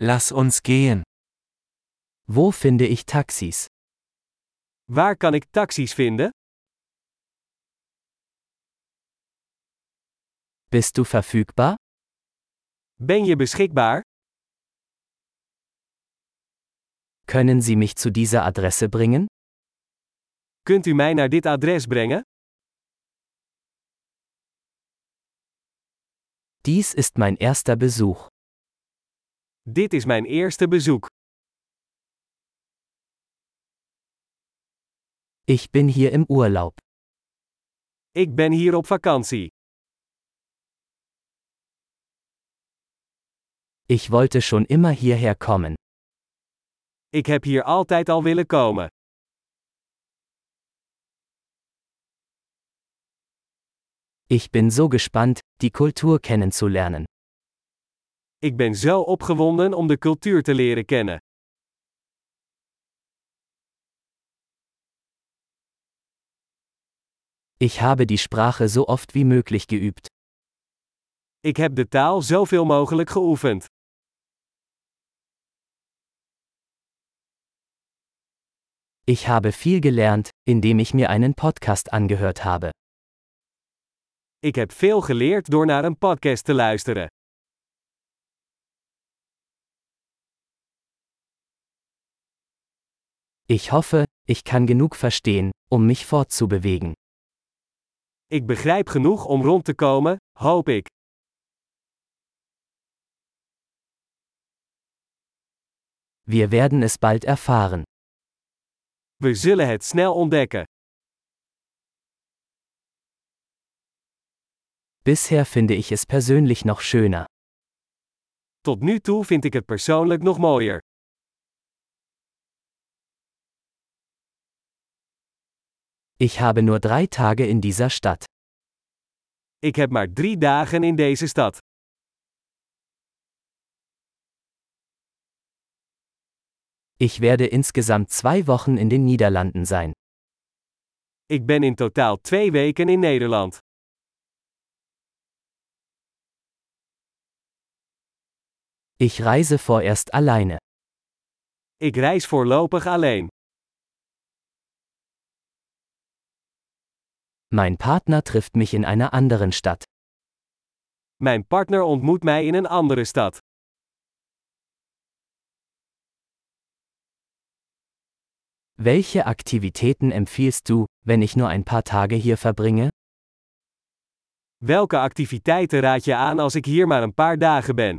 Lass uns gehen. Wo finde ich Taxis? Waar kan ik taxis vinden? Bist du verfügbar? Ben je beschikbaar? Können Sie mich zu dieser Adresse bringen? Kunt u mij naar dit adres brengen? Dies ist mein erster Besuch. Dit is mijn eerste bezoek. Ich bin hier im Urlaub. Ik ben hier op vakantie. Ich wollte schon immer hierher kommen. Ik heb hier altijd al willen komen. Ich bin so gespannt, die Kultur kennenzulernen. Ik ben zo opgewonden om de cultuur te leren kennen. Ich habe die Sprache so oft wie möglich geübt. Ik heb de taal zoveel mogelijk geoefend. Ich habe viel gelernt, indem ich mir einen Podcast angehört habe. Ik heb veel geleerd door naar een podcast te luisteren. Ich hoffe, ich kann genug verstehen, um mich fortzubewegen. Ik begrijp genoeg om rond te komen, hoop ik. Wir werden es bald erfahren. We zullen het snel ontdekken. Bisher finde ich es persönlich noch schöner. Tot nu toe vind ik het persoonlijk nog mooier. Ich habe nur drei Tage in dieser Stadt. Ik heb maar drie dagen in deze stad. Ich werde insgesamt zwei Wochen in den Niederlanden sein. Ik ben in totaal twee weken in Nederland. Ich reise vorerst alleine. Ik reis voorlopig alleen. Mein Partner trifft mich in einer anderen Stadt. Mijn partner ontmoet mij in een andere stad. Welche Aktivitäten empfiehlst du, wenn ich nur ein paar Tage hier verbringe? Welke activiteiten raad je aan als ik hier maar een paar dagen ben?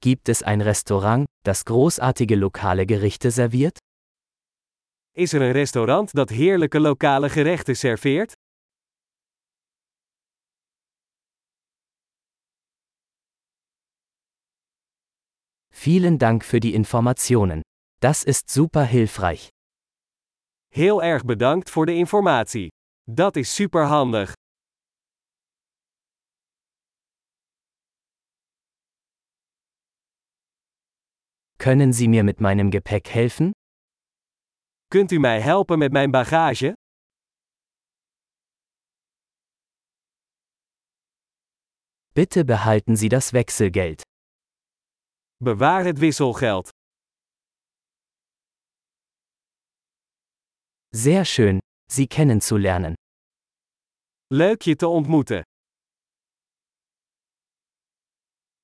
Gibt es ein Restaurant, das großartige lokale Gerichte serviert? Is er een restaurant dat heerlijke lokale gerechten serveert? Vielen Dank für die Informationen. Das ist super hilfreich. Heel erg bedankt voor de informatie. Dat is superhandig. Können Sie mir mit meinem Gepäck helfen? Kunt u mij helpen met mijn bagage? Bitte behalten Sie das Wechselgeld. Bewaar het wisselgeld. Sehr schön, Sie kennenzulernen. Leuk je te ontmoeten.